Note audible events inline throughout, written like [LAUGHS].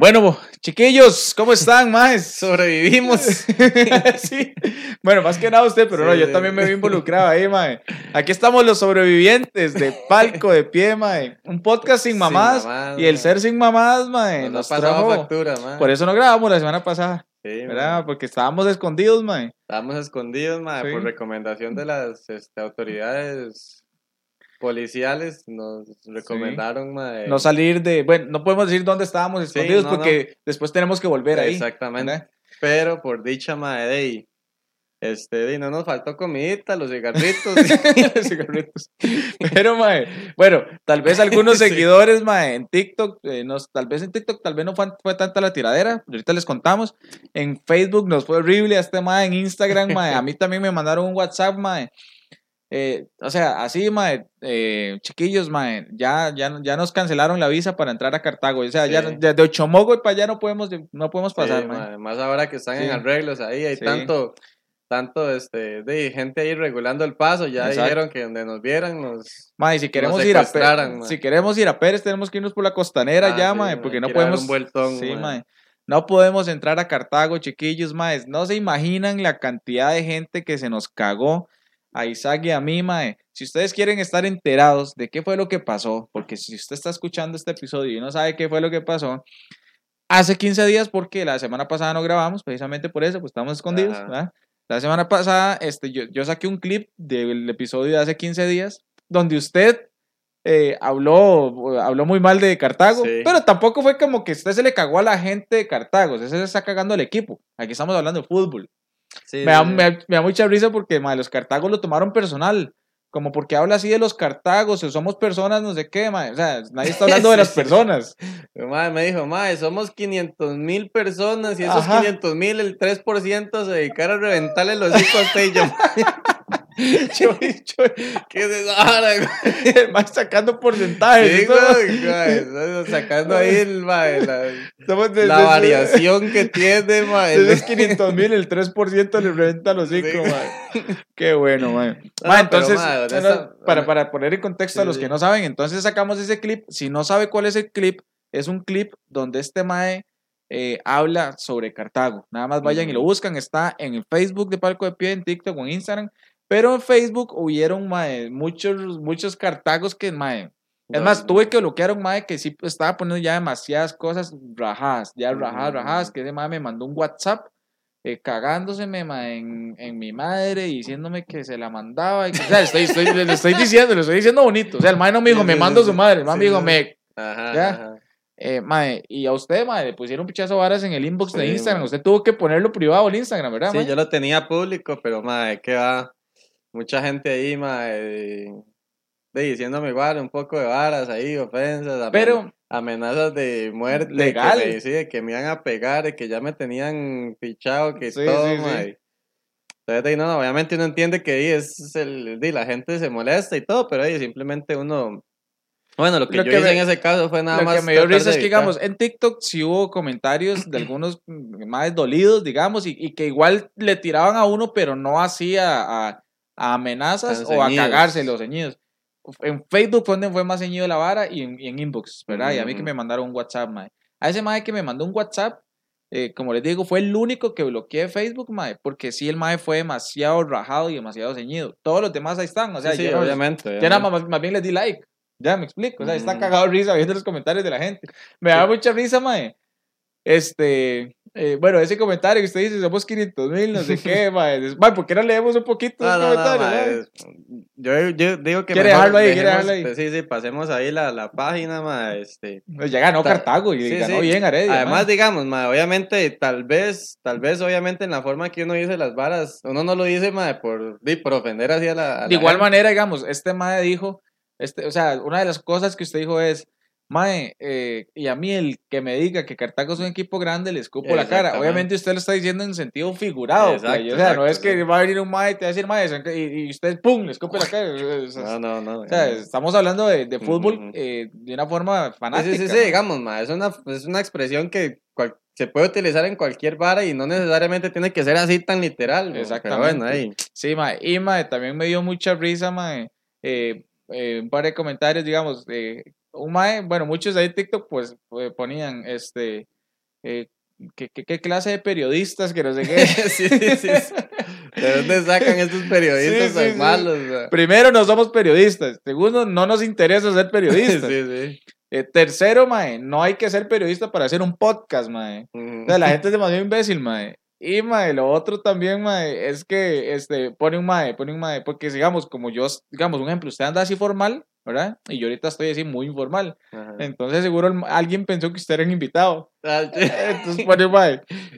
Bueno, chiquillos, ¿cómo están, [LAUGHS] más? Sobrevivimos. [LAUGHS] [LAUGHS] sí. Bueno, más que nada usted, pero no, yo también me vi involucrado ahí, mae. Aquí estamos los sobrevivientes de palco de pie, mae. Un podcast sin mamás, y el ser sin mamás, mae. Nos, nos trajo, factura, mae. Por eso no grabamos la semana pasada. Sí, ¿verdad? Porque estábamos escondidos, mae. Estábamos escondidos, mae, por recomendación de las este, autoridades policiales nos recomendaron no salir de, bueno, no podemos decir dónde estábamos escondidos porque después tenemos que volver ahí. Exactamente. Pero por dicha madre, este, no nos faltó comidita, los cigarritos. [LAUGHS] los cigarritos. Pero, mae, bueno, tal vez algunos [LAUGHS] seguidores, mae, en TikTok, eh, nos, tal vez en TikTok, tal vez no fue, fue, tanta la tiradera, ahorita les contamos. En Facebook nos fue horrible a este mae, en Instagram, mae, a mí también me mandaron un WhatsApp, mae, eh, o sea, así, mae, eh, chiquillos, mae, ya, ya, ya nos cancelaron la visa para entrar a Cartago. O sea, ya de Ochomogo y para allá no podemos, no podemos pasar, sí, Más ahora que están en arreglos ahí, hay tanto, tanto, este, de gente ahí regulando el paso, ya dijeron que donde nos vieran nos... Mae, si queremos ir a Pérez, si queremos ir a Pérez, tenemos que irnos por la costanera ah, ya, mae, porque no podemos... sí, mae. No podemos entrar a Cartago, chiquillos, mae. No se imaginan la cantidad de gente que se nos cagó a Isaac y a mí, Mae. Si ustedes quieren estar enterados de qué fue lo que pasó, porque si usted está escuchando este episodio y no sabe qué fue lo que pasó, hace 15 días, porque la semana pasada no grabamos, precisamente por eso, pues estamos escondidos, La semana pasada, este, yo, yo saqué un clip del episodio de hace 15 días, donde usted eh, habló, habló muy mal de Cartago, pero tampoco fue como que usted se le cagó a la gente de Cartago, usted se está cagando al equipo. Aquí estamos hablando de fútbol me, da, me, da, mucha risa porque los cartagos lo tomaron personal. Como porque habla así de los cartagos, o somos personas, no sé qué, o sea, nadie está hablando de [LAUGHS] las personas. me dijo, madre, somos 500 mil personas y esos 500 mil, el 3% se dedicaron a reventarle los hijos a [LAUGHS] [LAUGHS] yo. yo, qué desara, güey. Más sacando porcentajes. Sí, güey, sacando ahí el, la, la variación que tiene, mae. De esos 500 mil, el 3% le reventa a los hijos, sí. Qué bueno, mae. entonces, para, para poner en contexto a los que no saben, entonces sacamos ese clip. Si no sabe cuál es el clip, es un clip donde este mae eh, habla sobre Cartago. Nada más vayan y lo buscan. Está en el Facebook de Palco de Pie, en TikTok o en Instagram. Pero en Facebook hubieron muchos, muchos cartagos que, mae, es más, tuve que bloquear a un mae que sí estaba poniendo ya demasiadas cosas rajadas, ya rajadas, rajadas, que ese mae me mandó un WhatsApp eh, cagándoseme en, en, mi madre y diciéndome que se la mandaba. o sea, estoy, estoy, le estoy diciendo, le estoy diciendo bonito. O sea, el mae no me dijo, me mando a su madre, el mae me dijo, me... Ajá, ¿ya? Eh, mae, y a usted, mae, le pusieron pichazo varas en el inbox de Instagram. Usted tuvo que ponerlo privado el Instagram, ¿verdad? Sí, yo lo tenía público, pero mae, ¿qué va? Mucha gente ahí, mae, diciéndome igual un poco de varas ahí, ofensas, pero amenazas de muerte, legal. Que me, que me iban a pegar, que ya me tenían fichado, que todo, sí, Entonces, no, obviamente uno entiende que ahí es el, la gente se molesta y todo, pero ahí simplemente uno bueno, lo que yo hice en ese caso fue nada más. Lo que me dio risa es que, digamos, en TikTok sí hubo comentarios de algunos [CLEARS THROAT] más dolidos, digamos, y, y, que igual le tiraban a uno, pero no hacía a, a amenazas o a cagarse los ceñidos. En Facebook fue donde fue más ceñido la vara y en, en inbox, ¿verdad? Y a mí que me mandaron un WhatsApp, mae. A ese mae que me mandó un WhatsApp, eh, como les digo, fue el único que bloqueé Facebook, mae, porque sí el mae fue demasiado rajado y demasiado ceñido. Todos los demás ahí están, o sea, sí, obviamente, Ya nada más, más, bien les di like. Ya me explico, o sea, está cagado risa viendo los comentarios de la gente. Me da mucha risa, mae. Este, eh, bueno, ese comentario que usted dice, somos 500 mil, no sé qué, [LAUGHS] mae. ¿por qué no leemos un poquito no, no, comentarios? yo, yo, digo que. ¿Quiere dejarlo ahí? ¿Quiere dejarlo ahí? Sí, sí, pasemos ahí la, la página, mae. Este, pues ya ganó Cartago y ganó bien Aredia. Además, digamos, mae, obviamente, tal vez, tal vez, obviamente, en la forma que uno dice las varas, uno no lo dice, mae, por, por ofender así a la. de igual manera, digamos, este mae dijo, este, o sea, una de las cosas que usted dijo es Mae, eh, y a mí el que me diga que Cartago es un equipo grande, le escupo la cara. Obviamente usted lo está diciendo en sentido figurado. Exacto, o sea, no es que va a venir un mae y te va a decir mae, y, usted pum, le escupe la cara. no, no, no. O sea, estamos hablando de, de fútbol eh, de una forma fanática. Sí, sí, sí, digamos, mae, es una, es una expresión que se puede utilizar en cualquier vara y no necesariamente tiene que ser así tan literal. Exactamente. bueno, ahí. Sí, mae, y mae, también me dio mucha risa, mae. Eh, un par de comentarios, digamos, un mae, bueno, muchos de ahí TikTok pues, ponían, este, eh, ¿qué, qué, clase de periodistas que no sé qué? [LAUGHS] sí, sí, sí. ¿De dónde sacan estos periodistas tan malos? Primero, no somos periodistas. Segundo, no nos interesa ser [LAUGHS] periodistas. Eh, tercero, mae, no hay que ser periodista para hacer un podcast, mae. O sea, la gente es demasiado imbécil, mae. Y, mae, lo otro también, mae, es que, este, pone un mae, pone un mae, porque, digamos, como yo, digamos, un ejemplo, usted anda así formal, ¿verdad? Y yo ahorita estoy así muy informal. Entonces, seguro alguien pensó que usted era un invitado. Ah, Entonces,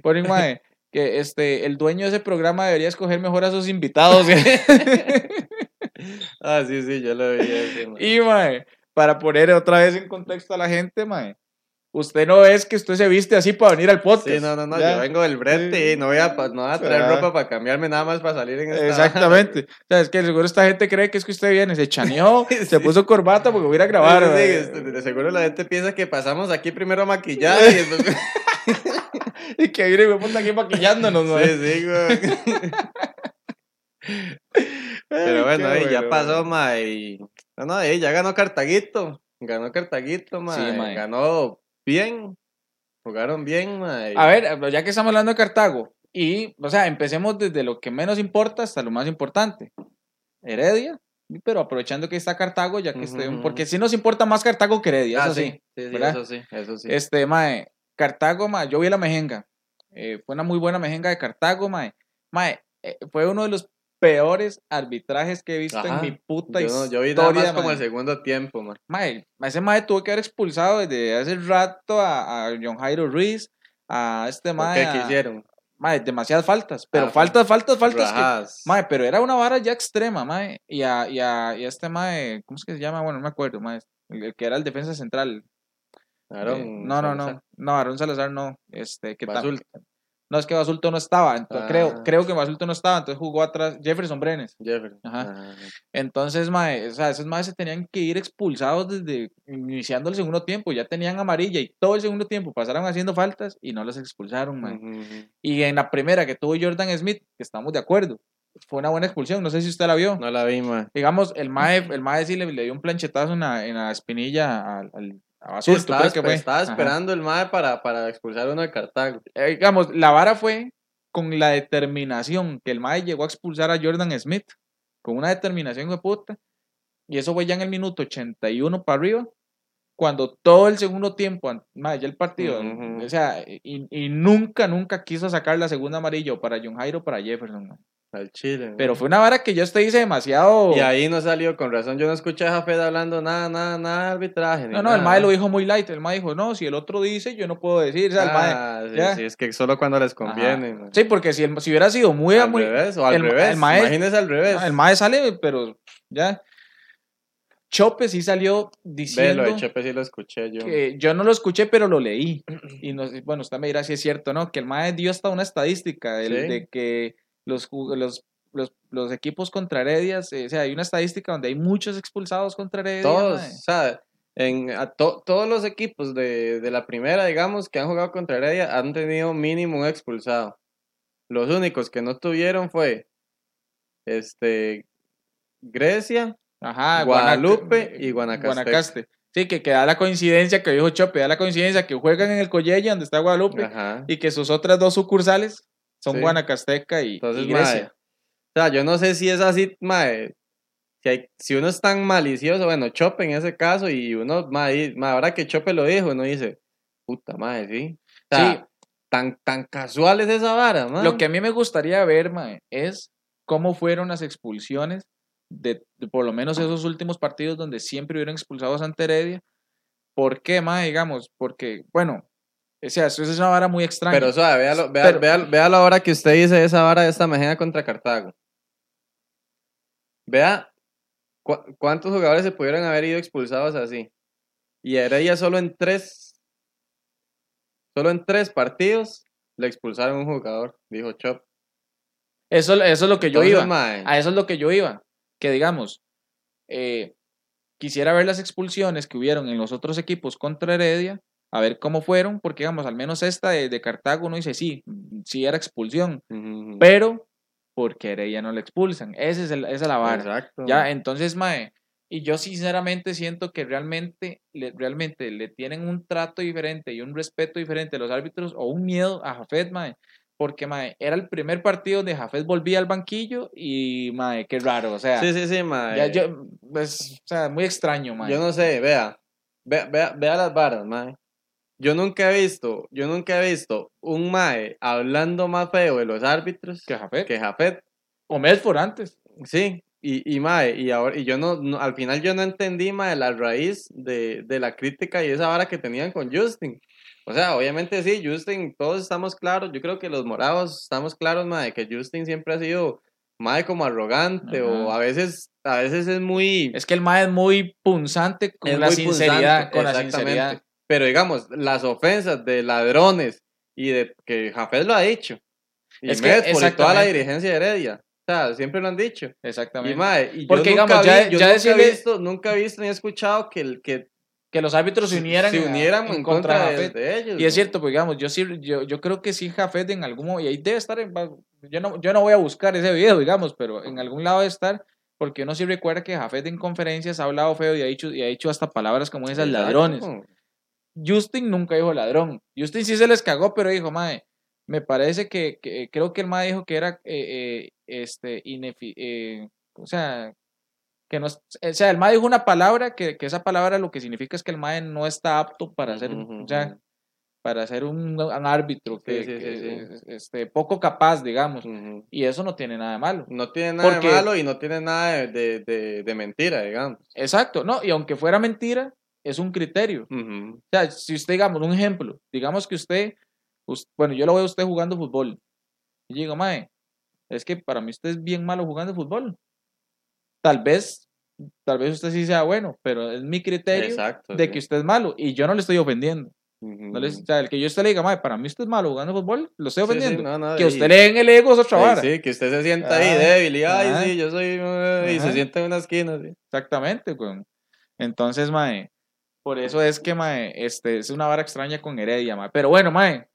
pone un mae, que este, el dueño de ese programa debería escoger mejor a sus invitados. [LAUGHS] ah, sí, sí, yo lo vi. [LAUGHS] y, mae, para poner otra vez en contexto a la gente, mae, usted no es que usted se viste así para venir al podcast. Sí, no, no, no, yo vengo del brete y no voy a, no voy a traer ropa para cambiarme nada más para salir en esta... Exactamente. [LAUGHS] o sea, es que seguro esta gente cree que es que usted viene, se chaneó, [LAUGHS] se puso corbata porque voy a ir a grabar. Sí, este, de seguro la gente piensa que pasamos aquí primero a maquillar y después... [LAUGHS] y que viene y me aquí maquillándonos, ¿no? Sí, sí, güey. Pero bueno, ahí ya pasó, ma, y... No, no, ya ganó Cartaguito. Ganó Cartaguito, ma. Sí, ma. Ganó bien. Jugaron bien. A ver, ya que estamos hablando de Cartago, y, o sea, empecemos desde lo que menos importa hasta lo más importante. Heredia, pero aprovechando que está Cartago, ya que estoy, porque sí nos importa más Cartago que Heredia, ah, eso sí. Sí, sí, eso sí, eso sí. Este, mae, Cartago, mae, yo vi la mejenga. Eh, fue una muy buena mejenga de Cartago, mae. Mae, eh, fue uno de los peores arbitrajes que he visto en mi puta historia. yo vi nada más como el segundo tiempo. Mae, ese mae tuvo que haber expulsado desde hace rato a, a John Jairo Ruiz, a este mae. ¿Qué quisieron? Mae, demasiadas faltas, pero ah, faltas, faltas, faltas. Que, mae, pero era una vara ya extrema, mae. Y a, y a, y a este mae, ¿cómo es que se llama? Bueno, no me acuerdo, mae. El, que era el defensa central. Eh, no, no, no, no, Aaron Salazar no. Este, que No, es que Basulto no estaba, entonces, creo, ah. creo que Basulto no estaba, entonces jugó atrás Jefferson Brenes. Jefferson. Ajá. Ah, entonces, mae, o sea, esos maes se tenían que ir expulsados desde iniciando el segundo tiempo, ya tenían amarilla y todo el segundo tiempo pasaron haciendo faltas y no los expulsaron, mae. Y en la primera que tuvo Jordan Smith, que estamos de acuerdo, fue una buena expulsión, no sé si usted la vio. No la vi, mae. Digamos, el mae, el mae sí le, dio un planchetazo en la, en la espinilla al, estaba, esperando el MAE para, para expulsar uno de Cartago. Eh, digamos, la vara fue con la determinación que el MAE llegó a expulsar a Jordan Smith, con una determinación de puta, y eso fue ya en el minuto 81 para arriba, cuando todo el segundo tiempo, ya el partido, o sea, y, y, nunca, nunca quiso sacar la segunda amarilla para John Jairo para Jefferson. Al Chile. Pero fue una vara que yo te hice demasiado. Y ahí no salió, con razón. Yo no escuché a Jafet hablando nada, nada, nada de arbitraje. No, no, el Mae lo dijo muy light. El Mae dijo, no, si el otro dice, yo no puedo decir. O sea, el mae, ah, sí, es que solo cuando les conviene. Sí, porque si, el, si hubiera sido muy. Al muy, revés, o al revés. El Imagínese al revés. El Mae sale, pero ya. Chope sí salió diciendo. Velo, Chope sí lo escuché yo. Que yo no lo escuché, pero lo leí. Y no, bueno, usted me dirá si es cierto, ¿no? Que el Mae dio hasta una estadística de que los, los los, los equipos contra Heredias, eh, o sea, hay una estadística donde hay muchos expulsados contra Heredia. Todos, o sea, en, todos los equipos de, de, la primera, digamos, que han jugado contra Heredia han tenido mínimo un expulsado. Los únicos que no tuvieron fue este Grecia, Ajá, Guadalupe y Guanacaste. Guanacaste. Sí, que, que, da la coincidencia, que dijo Chope, da la coincidencia que juegan en el Collella, donde está Guadalupe, y que sus otras dos sucursales son Guanacasteca y, Grecia. O sea, yo no sé si es así, mae. Si, hay, si uno es tan malicioso, bueno, Chope en ese caso, y uno, mae, ahora que Chope lo dijo, uno dice, puta madre, sí. O sea, sí. Tan, tan casual es esa vara, mae. Lo que a mí me gustaría ver, mae, es cómo fueron las expulsiones de, por lo menos esos últimos partidos donde siempre hubieron expulsados ante Heredia. ¿Por qué, mae? Digamos, porque, bueno, o sea, eso es una vara muy extraña. Pero, suave, véalo, véalo, véalo, véalo ahora que usted dice esa vara de esta Mejena contra Cartago. Vea cuántos jugadores se pudieron haber ido expulsados así. Y Heredia solo en tres, solo en tres partidos le expulsaron un jugador, dijo Chop. Eso, eso es lo que yo iba. A eso es lo que yo iba. Que digamos, eh, quisiera ver las expulsiones que hubieron en los otros equipos contra Heredia, a ver cómo fueron, porque digamos, al menos esta de, Cartago uno dice, sí, sí era expulsión, pero porque Heredia no le expulsan. Ese es esa es la vara. Exacto. Ya, entonces, mae, Y yo sinceramente siento que realmente le, realmente le tienen un trato diferente y un respeto diferente a los árbitros o un miedo a Jafet, mae, porque mae, era el primer partido donde Jafet volvía al banquillo y mae, qué raro, o sea. Sí, sí, sí, mae. Ya, yo, pues, o sea, muy extraño, mae. Yo no sé, vea, vea, vea, vea las varas, mae. Yo nunca he visto, yo nunca he visto un mae hablando más feo de los árbitros que Jafet. Que Jafet. O Medford antes. Sí, y, y mae, y ahora, y yo no, al final yo no entendí, mae, la raíz de, de la crítica y esa vara que tenían con Justin. O sea, obviamente sí, Justin, todos estamos claros, yo creo que los morados estamos claros, mae, que Justin siempre ha sido mae como arrogante o a veces a veces es muy es que el mae es muy punzante con la sinceridad con la sinceridad pero digamos, las ofensas de ladrones y de que Jafet lo ha dicho. Y es que por toda la dirigencia de Heredia. O sea, siempre lo han dicho. Exactamente. Y, mae, Porque digamos, ya, ya nunca, he visto, nunca he visto ni he escuchado que, el, que que los árbitros se unieran, se unieran en, contra, de, ellos. Y es cierto, pues digamos, yo sí, yo, yo creo que sí Jafet en algún momento, y ahí debe estar, yo, no, yo no voy a buscar ese video, digamos, pero en algún lado debe estar, porque uno sí recuerda que Jafet en conferencias ha hablado feo y ha dicho, y ha dicho hasta palabras como esas, ladrones. Justin nunca dijo ladrón. Justin sí se les cagó, pero dijo, mae, me parece que, creo que el mae dijo que era, eh, eh, este, eh, o sea, que no, o sea, el mae dijo una palabra que, esa palabra lo que significa es que el mae no está apto para ser, o sea, para ser un, árbitro, que, este, poco capaz, digamos, y eso no tiene nada de malo. No tiene nada de malo y no tiene nada de, de mentira, digamos. Exacto, no, y aunque fuera mentira, es un criterio. O sea, si usted, digamos, un ejemplo, digamos que usted, bueno, yo lo veo a usted jugando fútbol. Y digo, mae, es que para mí usted es bien malo jugando fútbol. Tal vez, tal vez usted sí sea bueno, pero es mi criterio de que usted es malo y yo no le estoy ofendiendo. no o sea, el que yo usted le diga, mae, para mí usted es malo jugando fútbol, lo estoy ofendiendo. que usted le en el ego es otra vara. Sí, que usted se sienta ahí débil y, ay, sí, yo soy, y se sienta en una esquina. Exactamente, güey. Entonces, mae, por eso es que, mae, este, es una vara extraña con Heredia, mae. Pero bueno, mae,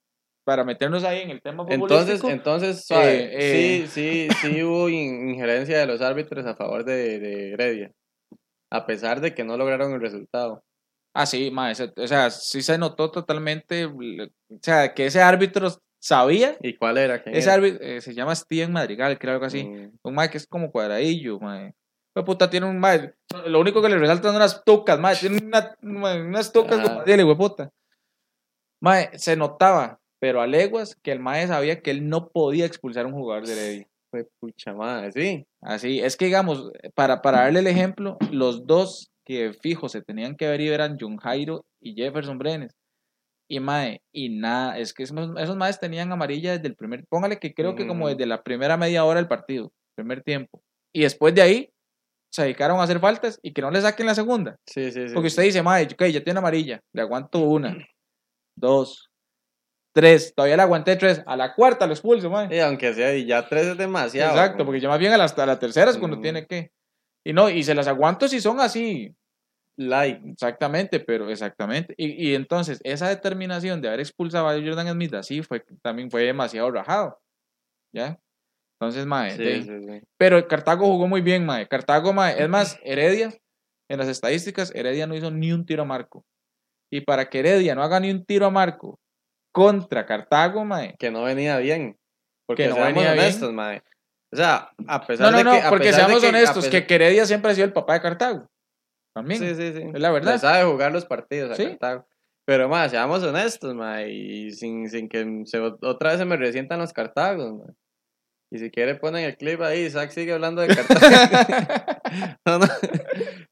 para meternos ahí en el tema Entonces, entonces eh, eh, sí, sí, sí [LAUGHS] hubo injerencia de los árbitros a favor de, de, Heredia. A pesar de que no lograron el resultado. Ah, sí, mae, o sea, sí se notó totalmente, o sea, que ese árbitro sabía. ¿Y cuál era? Ese árbitro eh, se llama Steven Madrigal, creo algo así. Mm. Un mae que es como cuadradillo, mae puta tiene un mae. Lo único que le resaltan son unas tucas, mae. Tiene una, unas tucas como dile, puta. Mae, se notaba, pero a leguas, que el mae sabía que él no podía expulsar a un jugador de Heredia. Fue pucha madre, sí. Así, es que digamos, para, para darle el ejemplo, los dos que fijo se tenían que ver y eran John Jairo y Jefferson Brenes. Y mae, y nada, es que esos, esos maes tenían amarilla desde el primer, póngale que creo que como mm. desde la primera media hora del partido, primer tiempo. Y después de ahí, se dedicaron a hacer faltas y que no le saquen la segunda. Sí, sí, sí. Porque usted dice, madre, ok, ya tiene amarilla, le aguanto una, dos, tres, todavía le aguanté tres, a la cuarta lo expulso, madre. Y aunque sea, y ya tres es demasiado. Exacto, porque ya más bien hasta la tercera es cuando tiene que. Y no, y se las aguanto si son así. Like. Exactamente, pero exactamente. Y, y entonces, esa determinación de haber expulsado a Jordan Smith así fue, también fue demasiado rajado. ¿Ya? Entonces, mae. Sí, sí, sí. Pero Cartago jugó muy bien, mae. Cartago, mae. Es más, [CLEARS THROAT] Heredia, en las estadísticas, Heredia no hizo ni un tiro a marco. Y para que Heredia no haga ni un tiro a marco contra Cartago, mae. Que no venía bien. Porque no venía honestos, mae. O sea, a pesar no, no, de que. No, porque seamos honestos, que, Heredia siempre ha sido el papá de Cartago. También. Sí, sí, sí. Es la verdad. sabe jugar los partidos a Cartago. Pero, mae, seamos honestos, mae. Y sin, sin que se, otra vez se me resientan los Cartagos, mae. Y si quiere ponen el clip ahí, Isaac sigue hablando de [LAUGHS] Cartago. [LAUGHS] no, no.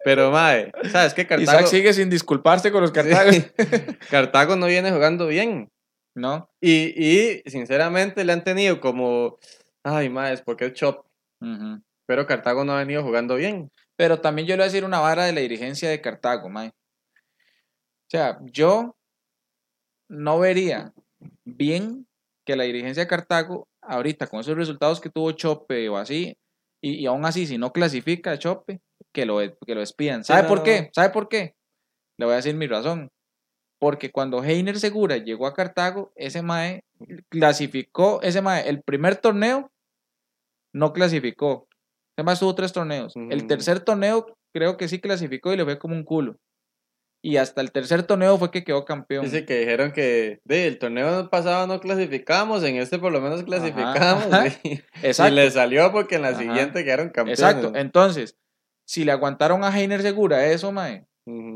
Pero mae, ¿sabes qué Cartago? Isaac sigue sin disculparse con los Cartagos. [LAUGHS] Cartago no viene jugando bien. ¿No? Y, y sinceramente le han tenido como, ay mae, es porque es chop. Pero Cartago no ha venido jugando bien. Pero también yo le voy a decir una vara de la dirigencia de Cartago, mae. O sea, yo no vería bien que la dirigencia de Cartago ahorita con esos resultados que tuvo Chope o así, y, aún así, si no clasifica Chope, que lo, que lo despidan. ¿Sabe por qué? ¿Sabe por qué? Le voy a decir mi razón. Porque cuando Heiner Segura llegó a Cartago, ese Mae clasificó, ese Mae, el primer torneo no clasificó. Ese Mae tuvo tres torneos. El tercer torneo creo que sí clasificó y le fue como un culo. Y hasta el tercer torneo fue que quedó campeón. Dice que dijeron que de, el torneo pasado no clasificamos, en este por lo menos clasificamos. [LAUGHS] Exacto. Y le salió porque en la siguiente quedaron campeones. Exacto. Entonces, si le aguantaron a Heiner Segura eso, mae,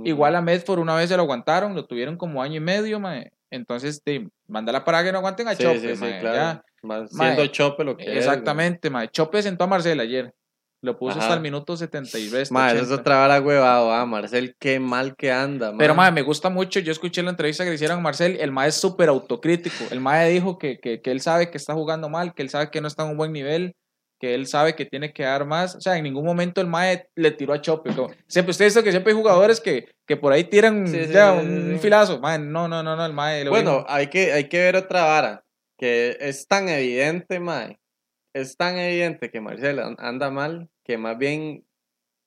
igual a Medford una vez se lo aguantaron, lo tuvieron como año y medio, mae. Entonces, te, mándala para que no aguanten a Chope, sí, claro. Siendo Chope lo que Exactamente, mae. Chope sentó a Marcel ayer. Lo puso hasta el minuto 70 y ves. eso es otra vara huevado, ah, Marcel, qué mal que anda, Pero, madre, me gusta mucho. Yo escuché la entrevista que le hicieron a Marcel. El mae es súper autocrítico. El mae dijo que, que, que, él sabe que está jugando mal, que él sabe que no está en un buen nivel, que él sabe que tiene que dar más. O sea, en ningún momento el mae le tiró a Chope. siempre, usted dice que siempre hay jugadores que, que por ahí tiran ya, un, filazo. Mae, no, no, no, no, el mae. Bueno, hay que, hay que ver otra vara. Que es tan evidente, mae es tan evidente que Marcelo anda mal que más bien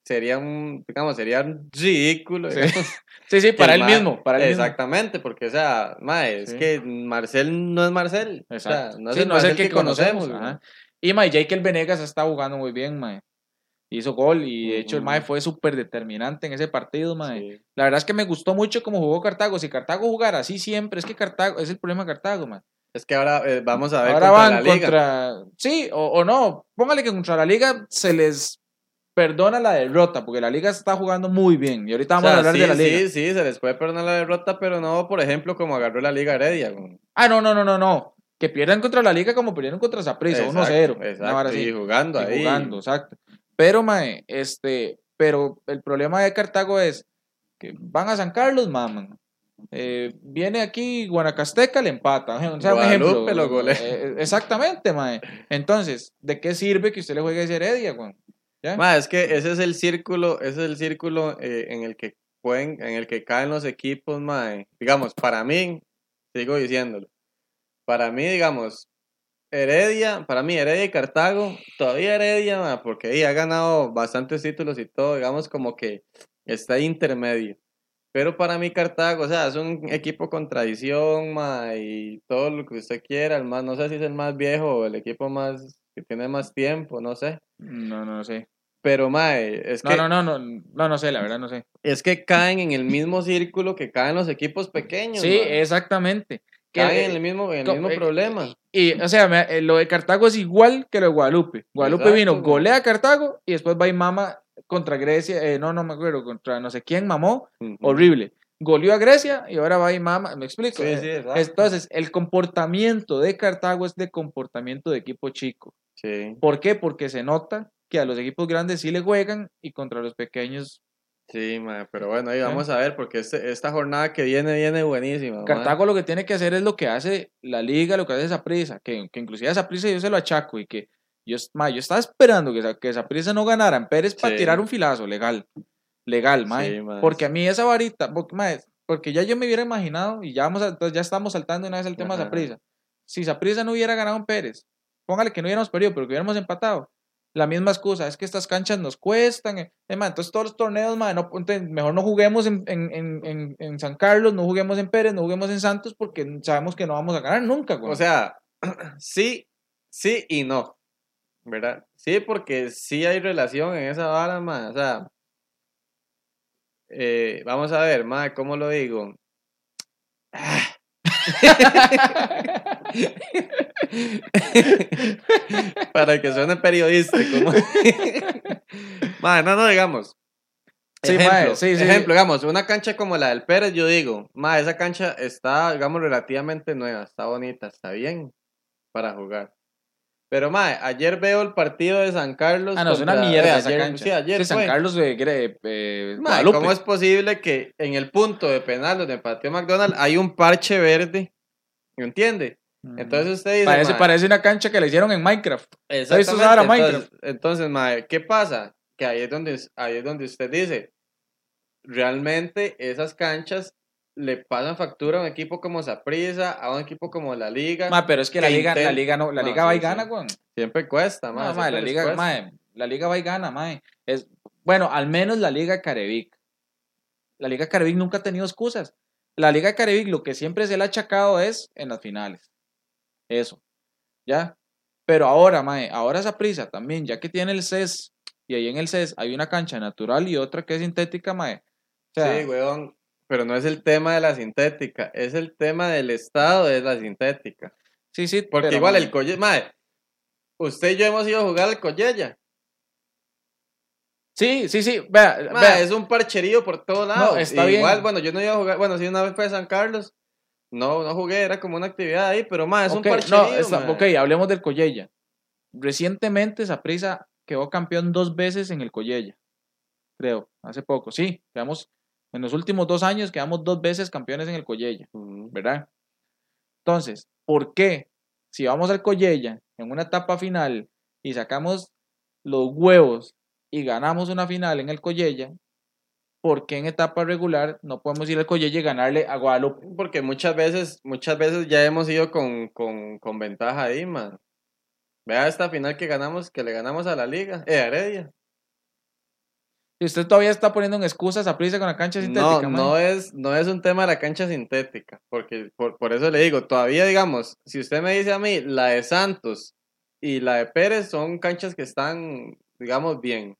sería un, digamos, sería ridículo. Sí, [LAUGHS] sí, para él mismo. Para exactamente, porque, o sea, es que Marcel no es Marcel. O sea, no es, el, que, conocemos. y mae, Jake el Venegas está jugando muy bien, mae. Hizo gol y de hecho el mae fue súper determinante en ese partido, mae. La verdad es que me gustó mucho cómo jugó Cartago. Si Cartago jugara así siempre, es que Cartago, es el problema de Cartago, mae. Es que ahora eh, vamos a ver ahora contra van la liga. contra. Sí, o, no. Póngale que contra la liga se les perdona la derrota, porque la liga está jugando muy bien. Y ahorita vamos a hablar de la liga. Sí, sí, se les puede perdonar la derrota, pero no, por ejemplo, como agarró la liga Heredia. Ah, no, no, no, no, no. Que pierdan contra la liga como perdieron contra Zaprisa, 1-0. Exacto, y jugando ahí. Jugando, exacto. Pero, mae, este, pero el problema de Cartago es que van a San Carlos, maman. Eh, viene aquí Guanacasteca, le empata. O sea, un ejemplo. Lo eh, eh, exactamente, mae. Entonces, ¿de qué sirve que usted le juegue ese Heredia, Juan? es que ese es el círculo, ese es el círculo en el que pueden, en el que caen los equipos, mae. Digamos, para mí, sigo diciéndolo. Para mí, digamos, Heredia, para mí Heredia y Cartago, todavía Heredia, mae, porque ahí ha ganado bastantes títulos y todo, digamos como que está intermedio. Pero para mí Cartago, o sea, es un equipo con tradición, ma, y todo lo que usted quiera, el más, no sé si es el más viejo o el equipo más que tiene más tiempo, no sé. No, no, sé. Pero, ma, es que... No, no, no, no, no, sé, la verdad no sé. Es que caen en el mismo círculo que caen los equipos pequeños. Sí, exactamente. Caen en el mismo, en el mismo eh, problema. Y, o sea, eh, lo de Cartago es igual que lo de Guadalupe. Guadalupe vino, golea a Cartago y después va y mama contra Grecia, eh, no, no me acuerdo, contra no sé quién mamó, horrible. Goleó a Grecia y ahora va y mama, ¿me explico? Sí, sí, Entonces, el comportamiento de Cartago es de comportamiento de equipo chico. Sí. ¿Por qué? Porque se nota que a los equipos grandes sí le juegan y contra los pequeños Sí, pero bueno, ahí vamos a ver, porque este, esta jornada que viene, viene buenísima. Cartago lo que tiene que hacer es lo que hace la liga, lo que hace esa prisa, que, que inclusive esa prisa yo se lo achaco y que yo, yo estaba esperando que esa, que esa prisa no ganara en Pérez para tirar un filazo legal. Legal, mae. porque a mí esa varita, porque, ya yo me hubiera imaginado, y ya, vamos ya estamos saltando una vez el tema de esa prisa. Si esa prisa no hubiera ganado en Pérez, póngale que no hubiéramos perdido, pero que hubiéramos empatado. La misma excusa, es que estas canchas nos cuestan. Eh, entonces todos los torneos, mae, no, mejor no juguemos en, en, en, en, San Carlos, no juguemos en Pérez, no juguemos en Santos, porque sabemos que no vamos a ganar nunca. O sea, [CLEARS THROAT] sí, sí y no. ¿Verdad? Sí, porque sí hay relación en esa vara, más. O sea, eh, vamos a ver, más, ¿cómo lo digo? [LAUGHS] Para que suene periodístico. [LAUGHS] madre, no, no, digamos. Sí, ejemplo, sí, sí. ejemplo, digamos, una cancha como la del Pérez, yo digo, ma, esa cancha está, digamos, relativamente nueva, está bonita, está bien para jugar. Pero, mae, ayer veo el partido de San Carlos. Ah, no, es una mierda esa cancha. Sí, ayer San Carlos de, eh, ¿Cómo es posible que en el punto de penal donde pateó McDonald's hay un parche verde? ¿Me entiende? Entonces usted dice. Parece, parece una cancha que le hicieron en Minecraft. Exactamente. Entonces, Minecraft. entonces, mae, ¿qué pasa? Que ahí es donde, ahí es donde usted dice. Realmente esas canchas le pasan factura a un equipo como Saprissa, a un equipo como la Liga. Ma, pero es que, la Liga, la Liga no, la Liga va y gana, güey. Siempre cuesta, ma. la Liga, la Liga va y gana, ma. Es, bueno, al menos la Liga Carevic. La Liga Carevic nunca ha tenido excusas. La Liga Carevic lo que siempre se le ha achacado es en las finales. Eso. ¿Ya? Pero ahora, mae, ahora esa prisa también, ya que tiene el CES Y ahí en el CES hay una cancha natural y otra que es sintética, mae. sí, weón. Pero no es el tema de la sintética, es el tema del estado de la sintética. Sí, sí. Porque igual el Collella, mae, usted y yo hemos ido a jugar al Collella. Sí, sí, sí. Vea, vea. Es un parcherío por todos lados. No, está Igual, bueno, yo no iba a jugar. Bueno, sí, una vez fue a San Carlos. No, no jugué, era como una actividad ahí, pero más, es un parcherío. No, ok, hablemos del Collella. Recientemente Saprisa quedó campeón dos veces en el Collella. Creo, hace poco. Sí, quedamos. En los últimos dos años quedamos dos veces campeones en el Collella, ¿verdad? Entonces, ¿por qué? Si vamos al Collella en una etapa final y sacamos los huevos y ganamos una final en el Collella, ¿por qué en etapa regular no podemos ir al Collella y ganarle a Guadalupe? Porque muchas veces, muchas veces ya hemos ido con, ventaja ahí, man. Vea esta final que ganamos, que le ganamos a la liga, eh, Heredia. Y usted todavía está poniendo en excusas a prisa con la cancha sintética. No, no es, no es un tema de la cancha sintética, porque por, por eso le digo, todavía digamos, si usted me dice a mí, la de Santos y la de Pérez son canchas que están, digamos, bien.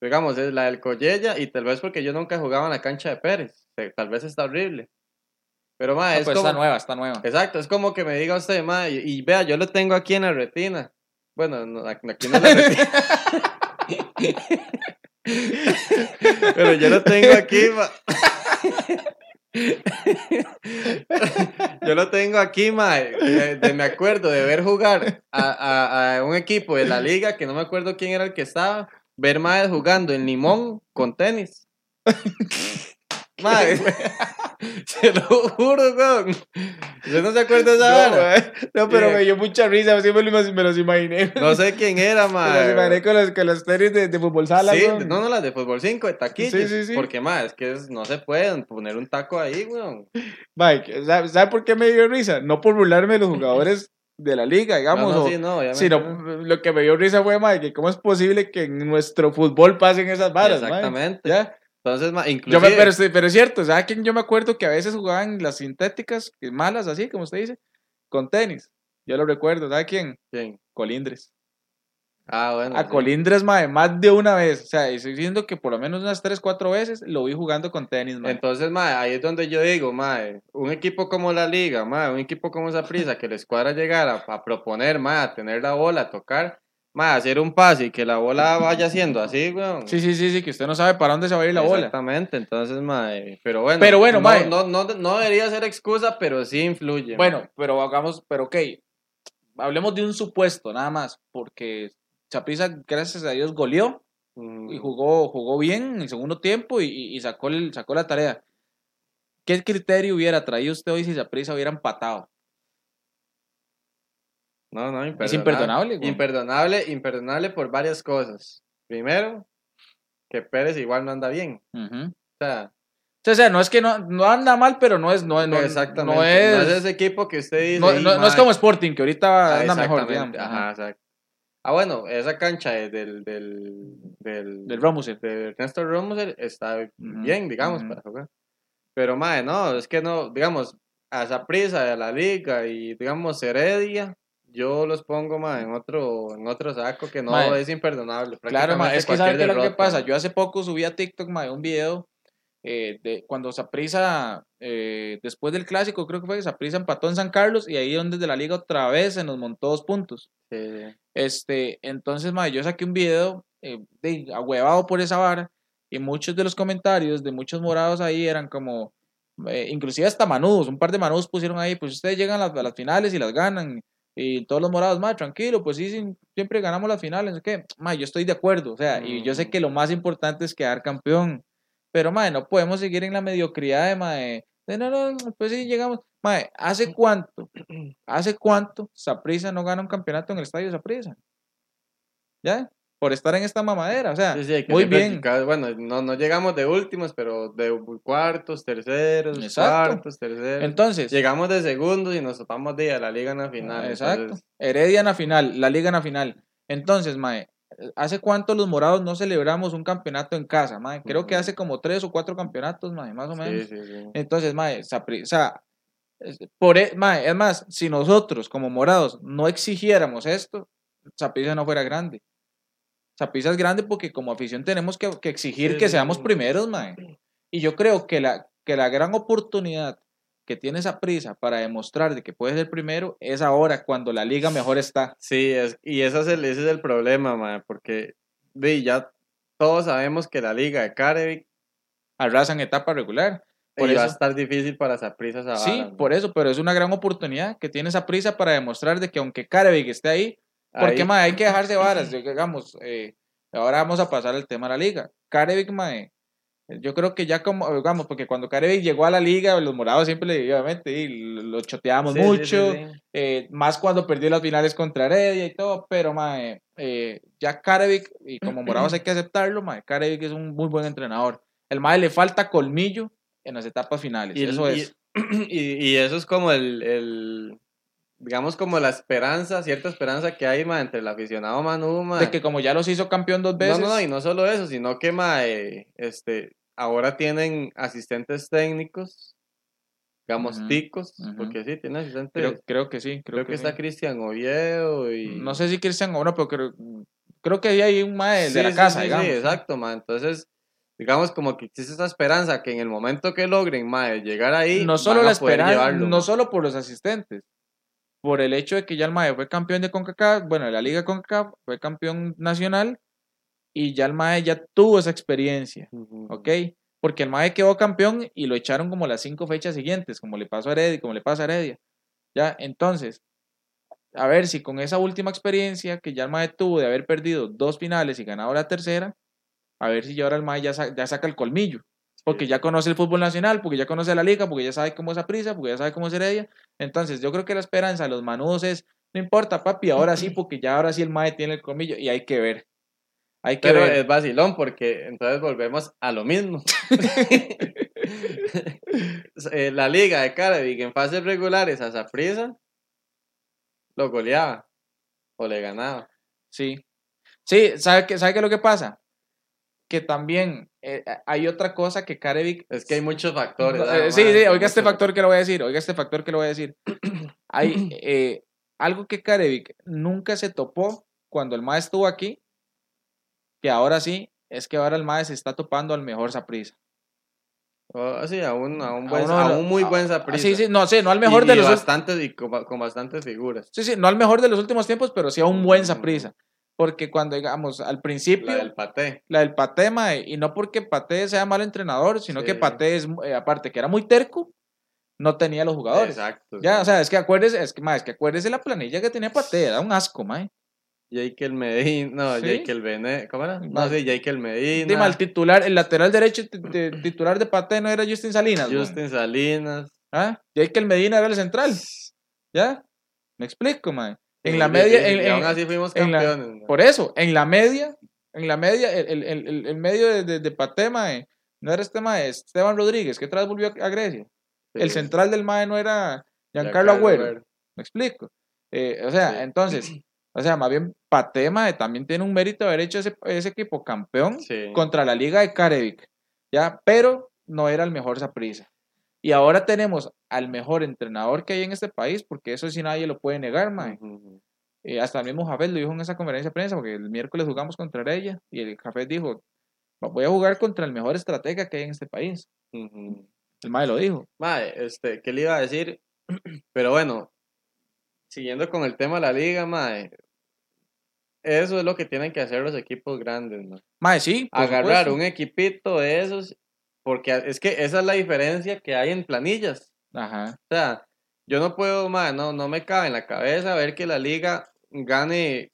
Digamos, es la del Collella y tal vez porque yo nunca jugaba en la cancha de Pérez. Tal vez está horrible. Pero, ma, es pues como... está nueva, está nueva. Exacto, es como que me diga usted, ma, y, vea, yo lo tengo aquí en la retina. Bueno, aquí no la retina. [LAUGHS] Pero yo lo tengo aquí. Yo lo tengo aquí, mae. me acuerdo de ver jugar a, un equipo de la liga que no me acuerdo quién era el que estaba ver más jugando en limón con tenis. Madre, [LAUGHS] [LAUGHS] se lo juro, weón. Yo no se acuerda de esa no, no, pero me dio mucha risa, siempre me los imaginé. No sé quién era, madre. [LAUGHS] Me los imaginé con las, con tenis de, de, fútbol sala, Sí, no, no, las de fútbol 5, de taquillos. Sí, sí, sí. Porque, más, es que no se pueden poner un taco ahí, weón. Mike, ¿sabe, ¿sabe por qué me dio risa? No por burlarme de los jugadores de la liga, digamos. No, sí, no, sino lo que me dio risa fue, madre, que cómo es posible que en nuestro fútbol pasen esas varas, Exactamente. ¿Ya? Entonces, inclusive... Yo pero, pero, es cierto, ¿sabes quién? Yo me acuerdo que a veces jugaban las sintéticas, malas así, como usted dice, con tenis. Yo lo recuerdo, ¿sabe quién? ¿Quién? Colindres. Ah, bueno. A Colindres, mae, más de una vez. O sea, estoy diciendo que por lo menos unas 3, 4 veces lo vi jugando con tenis, mae. Entonces, mae, ahí es donde yo digo, mae, un equipo como la Liga, mae, un equipo como esa prisa que les cuadra llegar a, proponer, mae, a tener la bola, a tocar, hacer un pase y que la bola vaya siendo así, weón. Sí, sí, sí, sí, que usted no sabe para dónde se va a ir la bola. Exactamente, entonces, mae, pero bueno. Pero bueno, no, mae. No, no, no, debería ser excusa, pero sí influye. Bueno, pero hagamos, pero ok, hablemos de un supuesto, nada más, porque Chapiza, gracias a Dios, goleó y mm. jugó, jugó bien en el segundo tiempo y, sacó, el, sacó la tarea. ¿Qué criterio hubiera traído usted hoy si Chapiza hubiera empatado? No, no, imperdonable. Es imperdonable. Imperdonable, imperdonable por varias cosas. Primero, que Pérez igual no anda bien. O sea, o sea, no es que no, no anda mal, pero no es. No, no, Exactamente. No es, ese equipo que usted dice. No, es como Sporting, que ahorita anda mejor. Ajá, exacto. Ah, bueno, esa cancha del, del, del, del Romuser. De Ernesto Romuser está bien, digamos, para jugar. Pero, madre, no, es que no, digamos, a esa prisa de la liga y, digamos, Heredia, yo los pongo, madre, en otro, en otro saco que no es imperdonable. Claro, madre, es que ¿sabes qué lo que pasa? Yo hace poco subí a TikTok, madre, un video eh, de cuando Saprisa, eh, después del clásico, creo que fue, Saprisa empató en San Carlos y ahí donde de la liga otra vez se nos montó dos puntos. Este, entonces, madre, yo saqué un video eh, de, ahuevado por esa vara y muchos de los comentarios de muchos morados ahí eran como, eh, inclusive hasta manudos, un par de manudos pusieron ahí, pues ustedes llegan a las, finales y las ganan. Y todos los morados, madre, tranquilo, pues sí, siempre ganamos las finales, ¿qué? Madre, yo estoy de acuerdo, o sea, y yo sé que lo más importante es quedar campeón, pero, madre, no podemos seguir en la mediocridad de, madre, de no, no, pues sí, llegamos. Madre, ¿hace cuánto? [CLEARS THROAT] ¿Hace cuánto Saprisa no gana un campeonato en el estadio Saprisa? ¿Ya? Por estar en esta mamadera, o sea, muy bien. Bueno, no, no llegamos de últimos, pero de cuartos, terceros, cuartos, terceros. Entonces. Llegamos de segundos y nos topamos de a la Liga Nacional. Exacto. Heredia na final, la Liga Nacional. Entonces, Mae, ¿Hace cuánto los morados no celebramos un campeonato en casa, mae? Creo que hace como tres o cuatro campeonatos, mae, más o menos. Sí, sí, sí. Entonces, mae, o sea, por, e, mae, es más, si nosotros como morados no exigiéramos esto, Saprissa no fuera grande. Saprisa es grande porque como afición tenemos que, exigir que seamos primeros, mae. Y yo creo que la, que la gran oportunidad que tiene esa prisa para demostrar de que puede ser primero es ahora cuando la liga mejor está. Sí, es, y ese es el, ese es el problema, mae, porque de, ya todos sabemos que la liga de Carevic arrasa en etapa regular. Por y va a estar difícil para esa prisa. Sí, por eso, pero es una gran oportunidad que tiene esa prisa para demostrar de que aunque Carevic esté ahí, porque, mae, hay que dejarse varas. Digamos, eh, ahora vamos a pasar al tema de la liga. Carevic, mae, yo creo que ya como, digamos, porque cuando Carevic llegó a la liga, los morados siempre le, obviamente, y lo choteábamos mucho, eh, más cuando perdió las finales contra Heredia y todo, pero, mae, eh, ya Carevic, y como morados hay que aceptarlo, mae, Carevic es un muy buen entrenador. El mae le falta colmillo en las etapas finales, y eso es. [CLEARS THROAT] Y, y, eso es como el digamos, como la esperanza, cierta esperanza que hay, entre el aficionado Manuma. De que como ya los hizo campeón dos veces. No, no, y no solo eso, sino que, ma, este, ahora tienen asistentes técnicos, digamos, ticos, porque sí, tiene asistentes. Creo, que sí. Creo, que, está Cristian Oviedo y... No sé si Cristian Oviedo, pero creo, creo que ahí hay un ma de, la casa, digamos. Sí, exacto, ma, entonces digamos como que existe esa esperanza que en el momento que logren mae, llegar ahí no solo la esperanza no solo por los asistentes por el hecho de que ya el MAE fue campeón de CONCACAF, bueno, de la Liga CONCACAF, fue campeón nacional y ya el MAE ya tuvo esa experiencia, ¿ok? Porque el MAE quedó campeón y lo echaron como las cinco fechas siguientes, como le pasó a Heredia, como le pasa a Heredia. Ya, entonces, a ver si con esa última experiencia que ya el MAE tuvo de haber perdido dos finales y ganado la tercera, a ver si ya ahora el MAE ya, ya saca el colmillo porque ya conoce el fútbol nacional, porque ya conoce la liga, porque ya sabe cómo es a prisa, porque ya sabe cómo es Heredia. Entonces, yo creo que la esperanza de los manudos es, no importa, papi, ahora sí, [CLEARS THROAT] porque ya ahora sí el MAE tiene el comillo y hay que ver. Hay que Pero es vacilón porque entonces volvemos a lo mismo. [LAUGHS] Eh, la liga de Caribe en fases regulares a Zaprisa lo goleaba o le ganaba. Sí. Sí, ¿sabe qué, ¿sabe qué es lo que pasa? Que también eh, hay otra cosa que Carevic... Es que hay muchos factores. Eh, sí, sí, oiga este factor que lo voy a decir, oiga este factor que lo voy a decir. [CLEARS THROAT] hay [CLEARS THROAT] eh, algo que Carevic nunca se topó cuando el MAE estuvo aquí, que ahora sí, es que ahora el MAE se está topando al mejor Saprisa. Oh, sí, a un, a un, buen, a un muy buen Saprisa. Sí, sí, no, sí, no al mejor de los... Bastantes, y con, bastantes figuras. Sí, sí, no al mejor de los últimos tiempos, pero sí a un buen Saprisa. Porque cuando, digamos, al principio... La del Paté. La del Paté, mae, y no porque Paté sea mal entrenador, sino que Paté es, eh, aparte que era muy terco, no tenía los jugadores. Exacto. Ya, o sea, es que acuérdese, es que, mae, es que acuérdese la planilla que tenía Paté, era un asco, mae. Jake el Medina, no, ¿Sí? Jake el Bene, ¿cómo era? No, sí, Jake el Medina. Dime, el titular, el lateral derecho titular de Paté no era Justin Salinas. Justin Salinas. ¿Ah? Jake el Medina era el central. ¿Ya? Me explico, mae. En la media. En, aún así fuimos campeones. por eso, en la media, en la media, el, el, el medio de, de, de Patema, eh, no era este mae, Esteban Rodríguez, que tras volvió a Grecia. El central del mae no era Giancarlo Agüero. ¿Me explico? Eh, o sea, entonces, o sea, más bien Patema también tiene un mérito haber hecho ese, ese equipo campeón contra la Liga de Carevic. ¿ya? Pero no era el mejor Saprisa. Y ahora tenemos al mejor entrenador que hay en este país, porque eso sí nadie lo puede negar, mae. Eh, hasta el mismo Jafet lo dijo en esa conferencia de prensa, porque el miércoles jugamos contra ella, y el Jafet dijo, voy a jugar contra el mejor estratega que hay en este país. El mae lo dijo. Mae, este, ¿qué le iba a decir? [CLEARS THROAT] Pero bueno, siguiendo con el tema de la liga, mae, eso es lo que tienen que hacer los equipos grandes, mae. Mae, sí. Agarrar un equipito de esos porque es que esa es la diferencia que hay en planillas. Ajá. O sea, yo no puedo, man, no, no me cabe en la cabeza ver que la liga gane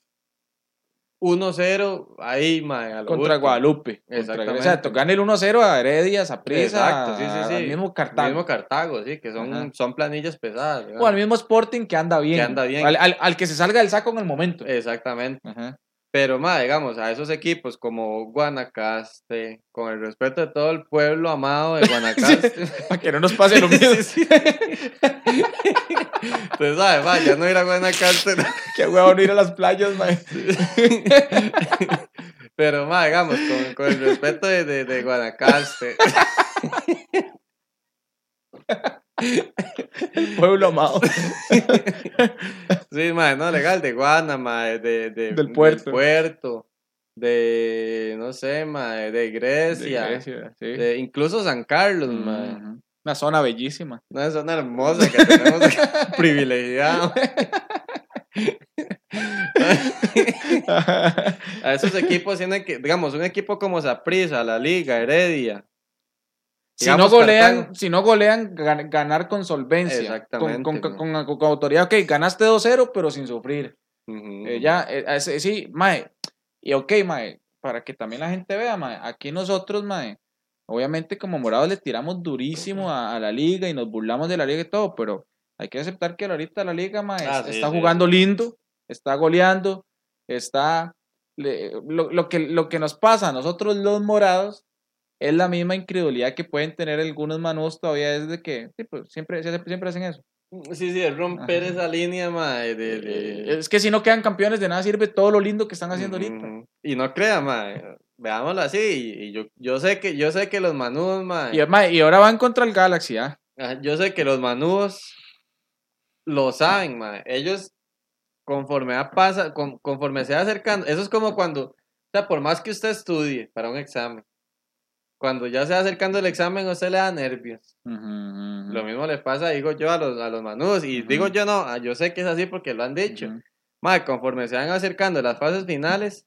1-0 ahí, man. Contra Guadalupe. Exactamente. o sea, gane el 1-0 a Heredia, a Prisa, Exacto, sí, sí, sí. al mismo Cartago. Al mismo Cartago, sí, que son, son planillas pesadas. O al mismo Sporting que anda bien. Que anda bien. Al, al, al, que se salga del saco en el momento. Exactamente. Ajá. Pero, más digamos, a esos equipos como Guanacaste, con el respeto de todo el pueblo amado de [LAUGHS] Guanacaste. para que no nos pase lo [LAUGHS] mismo. Entonces, ¿sabes? Va, ya no ir a Guanacaste. [LAUGHS] Qué huevo ir a las playas, man. Pero, más digamos, con, con, el respeto de, de, de Guanacaste. [LAUGHS] Pueblo amado. [LAUGHS] sí, madre, no, legal, de Guana, de, de, del puerto. puerto, de, no sé, mae, de Grecia. De Grecia, sí. De, incluso San Carlos, mae. Una zona bellísima. Una zona hermosa que tenemos [LAUGHS] privilegiada. a esos equipos tienen que, digamos, un equipo como Zaprisa, la Liga, Heredia. Si no, golean, si no golean, ganar con solvencia. Exactamente. Con, con, autoridad. Ok, ganaste 2-0, pero sin sufrir. Eh, ya, eh, sí, mae. Y ok, mae, para que también la gente vea, mae, aquí nosotros, mae, obviamente como morados le tiramos durísimo a, la liga y nos burlamos de la liga y todo, pero hay que aceptar que ahorita la liga, mae, ah, está jugando lindo, está goleando, está... lo, que, lo que nos pasa a nosotros los morados es la misma incredulidad que pueden tener algunos manos todavía desde que pues, siempre, siempre hacen eso. Mm, sí, sí, es romper esa línea, mae, de, Es que si no quedan campeones, de nada sirve todo lo lindo que están haciendo ahorita. Y no crea, mae, veámoslo así, y, yo, yo, sé que, yo sé que los manús, mae... Y, y ahora van contra el Galaxy, ¿ah? Yo sé que los manús lo saben, mae, ellos conforme pasa, conforme se va acercando, eso es como cuando, o sea, por más que usted estudie para un examen, cuando ya se va acercando el examen, usted le da nervios. Lo mismo le pasa, digo yo, a los, a los manudos. Y digo yo no, ah, yo sé que es así porque lo han dicho. conforme se van acercando las fases finales,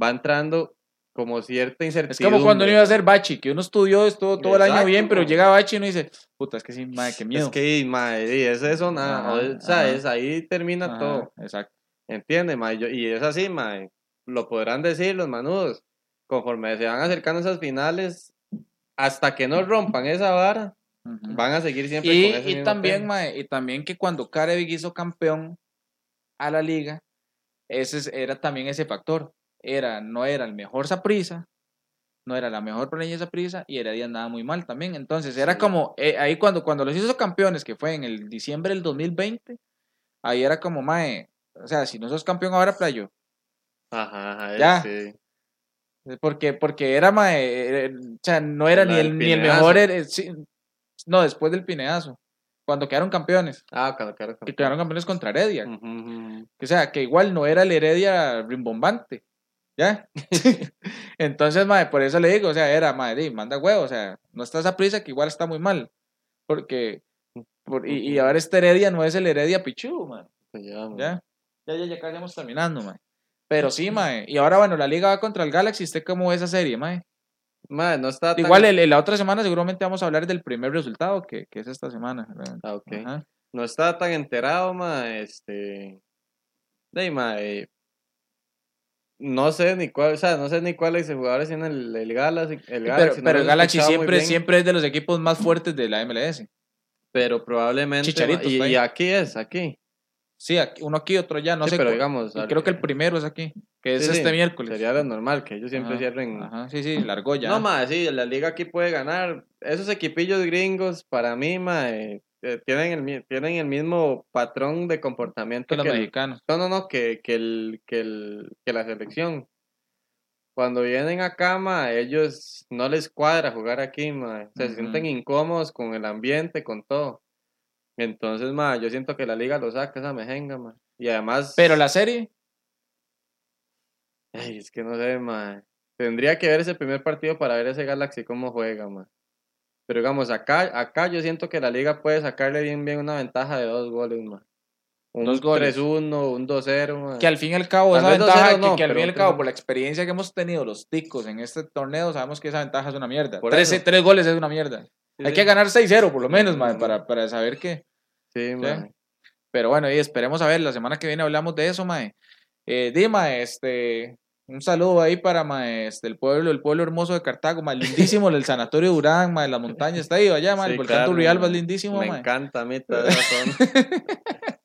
va entrando como cierta incertidumbre. Es como cuando uno iba a hacer bachi, que uno estudió esto todo el año bien, pero llega bachi y uno dice, puta, es que sí, madre, qué miedo. Es que, madre, es eso, nada, o sea, es, ahí termina todo. Exacto. ¿Entiende, madre? Y es así, madre, lo podrán decir los manudos conforme se van acercando esas finales, hasta que no rompan esa vara, van a seguir siempre y, con ese y también, y también que cuando Carevic hizo campeón a la liga, ese era también ese factor. Era, no era el mejor Saprisa, no era la mejor esa Saprisa y Heredia andaba muy mal también. Entonces era como, eh, ahí cuando, cuando los hizo campeones, que fue en el diciembre del 2020, ahí era como, mae, o sea, si no sos campeón ahora, playo. Ajá, ya. Sí. Porque, porque era, mae, o sea, no era ni el, ni el mejor, no, después del pineazo, cuando quedaron campeones. Ah, cuando quedaron campeones. Que quedaron campeones contra Heredia. O sea, que igual no era el Heredia rimbombante, ¿ya? [LAUGHS] Entonces, mae, por eso le digo, o sea, era, mae, manda huevo, o sea, no está esa prisa que igual está muy mal, porque, por, y, y, ahora este Heredia no es el Heredia Pichu. Pues ya, ya, ya, ya, ya casi estamos terminando, mae. Pero sí, mae. Y ahora, bueno, la liga va contra el Galaxy. ¿Usted cómo ve esa serie, mae? Mae, no está Igual en la otra semana seguramente vamos a hablar del primer resultado, que, que es esta semana. Ah, ok. No está tan enterado, mae. Este... De mae. No sé ni cuál, o sea, no sé ni cuáles jugadores tienen el, el Galaxy. El Galaxy pero, el Galaxy siempre, siempre es de los equipos más fuertes de la MLS. Pero probablemente. y, y aquí es, aquí. Sí, uno aquí, otro allá, no sé. Pero digamos. creo que el primero es aquí, que es este miércoles. Sería lo normal, que ellos siempre cierren. Ajá, sí, sí, largo ya. No, más, sí, la liga aquí puede ganar. Esos equipillos gringos, para mí, ma, eh, tienen, el, tienen el mismo patrón de comportamiento que, los mexicanos. no, no, no, que, que, el, que, el, que la selección. Cuando vienen acá, ma, ellos no les cuadra jugar aquí, ma. Se sienten incómodos con el ambiente, con todo. Entonces, ma, yo siento que la liga lo saca esa mejenga, ma. Y además. Pero la serie. Ay, es que no sé, ma. Tendría que ver ese primer partido para ver ese Galaxy cómo juega, ma. Pero digamos, acá, acá yo siento que la liga puede sacarle bien, bien una ventaja de dos goles, ma. Un 3-1, un 2-0. Que al fin y al cabo, esa ventaja, que, al fin y al cabo, por la experiencia que hemos tenido los ticos en este torneo, sabemos que esa ventaja es una mierda. Tres, tres goles es una mierda. Hay que ganar 6-0 por lo menos, madre, para, para saber que... Sí, madre. Pero bueno, y esperemos a ver, la semana que viene hablamos de eso, mae. Eh, Dima, este, un saludo ahí para mae, este, el pueblo, el pueblo hermoso de Cartago, mae, lindísimo, el sanatorio Durán, mae, la montaña está ahí, allá, mae, el volcán Turrialba es lindísimo, Me encanta a mí [LAUGHS] todo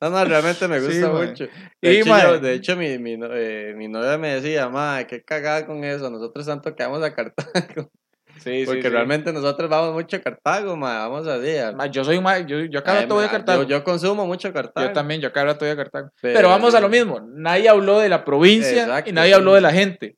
No, no, realmente me gusta mucho. De, y, hecho, de hecho, mi, mi, eh, mi novia me decía, mae, qué cagada con eso, nosotros tanto que vamos a Cartago. Sí, Porque realmente nosotros vamos mucho a Cartago, ma, vamos a día. yo soy más, yo, yo acá rato voy a Cartago. Yo, consumo mucho Cartago. Yo también, yo acá rato voy a Cartago. Pero, vamos a lo mismo, nadie habló de la provincia y nadie habló de la gente.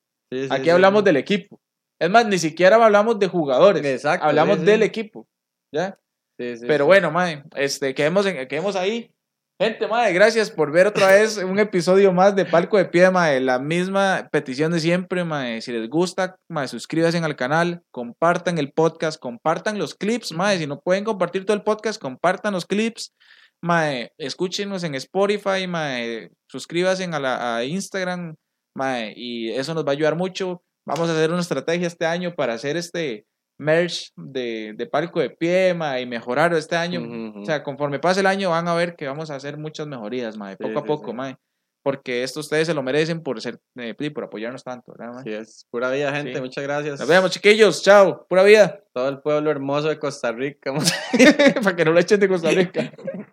Aquí hablamos del equipo. Es más, ni siquiera hablamos de jugadores. Exacto. Hablamos del equipo. ¿Ya? Pero bueno, mae, este, quedemos, en, quedemos ahí. Gente, madre, gracias por ver otra vez un episodio más de Palco de Pie, madre. La misma petición de siempre, madre. Si les gusta, madre, suscríbanse al canal, compartan el podcast, compartan los clips, madre. Si no pueden compartir todo el podcast, compartan los clips. Mae, escúchenos en Spotify, mae, suscríbanse a, a Instagram, mae, y eso nos va a ayudar mucho. Vamos a hacer una estrategia este año para hacer este, merch de, de palco de pie, ma, y mejorar este año. O sea, conforme pase el año van a ver que vamos a hacer muchas mejorías, ma, poco a poco, ma, porque esto ustedes se lo merecen por ser, eh, por apoyarnos tanto, ¿verdad, Sí, es pura vida, gente, muchas gracias. Nos vemos, chiquillos, chao, pura vida. Todo el pueblo hermoso de Costa Rica, [LAUGHS] para que no lo echen de Costa Rica. [LAUGHS]